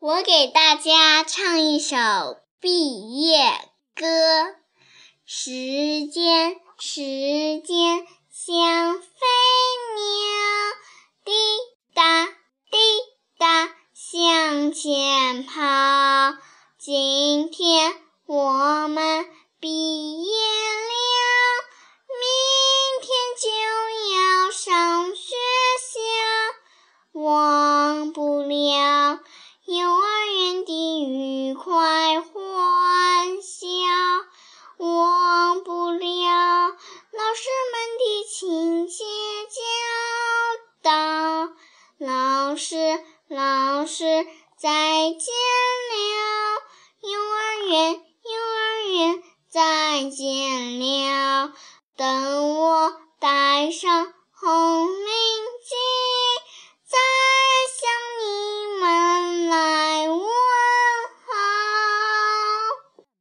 我给大家唱一首毕业歌。时间，时间像飞鸟，滴答滴答向前跑。今天我们毕业了，明天就要上学校，忘不了。幼儿园的愉快欢笑，忘不了老师们的亲切教导。老师，老师，再见了！幼儿园，幼儿园，再见了！等。我戴上红。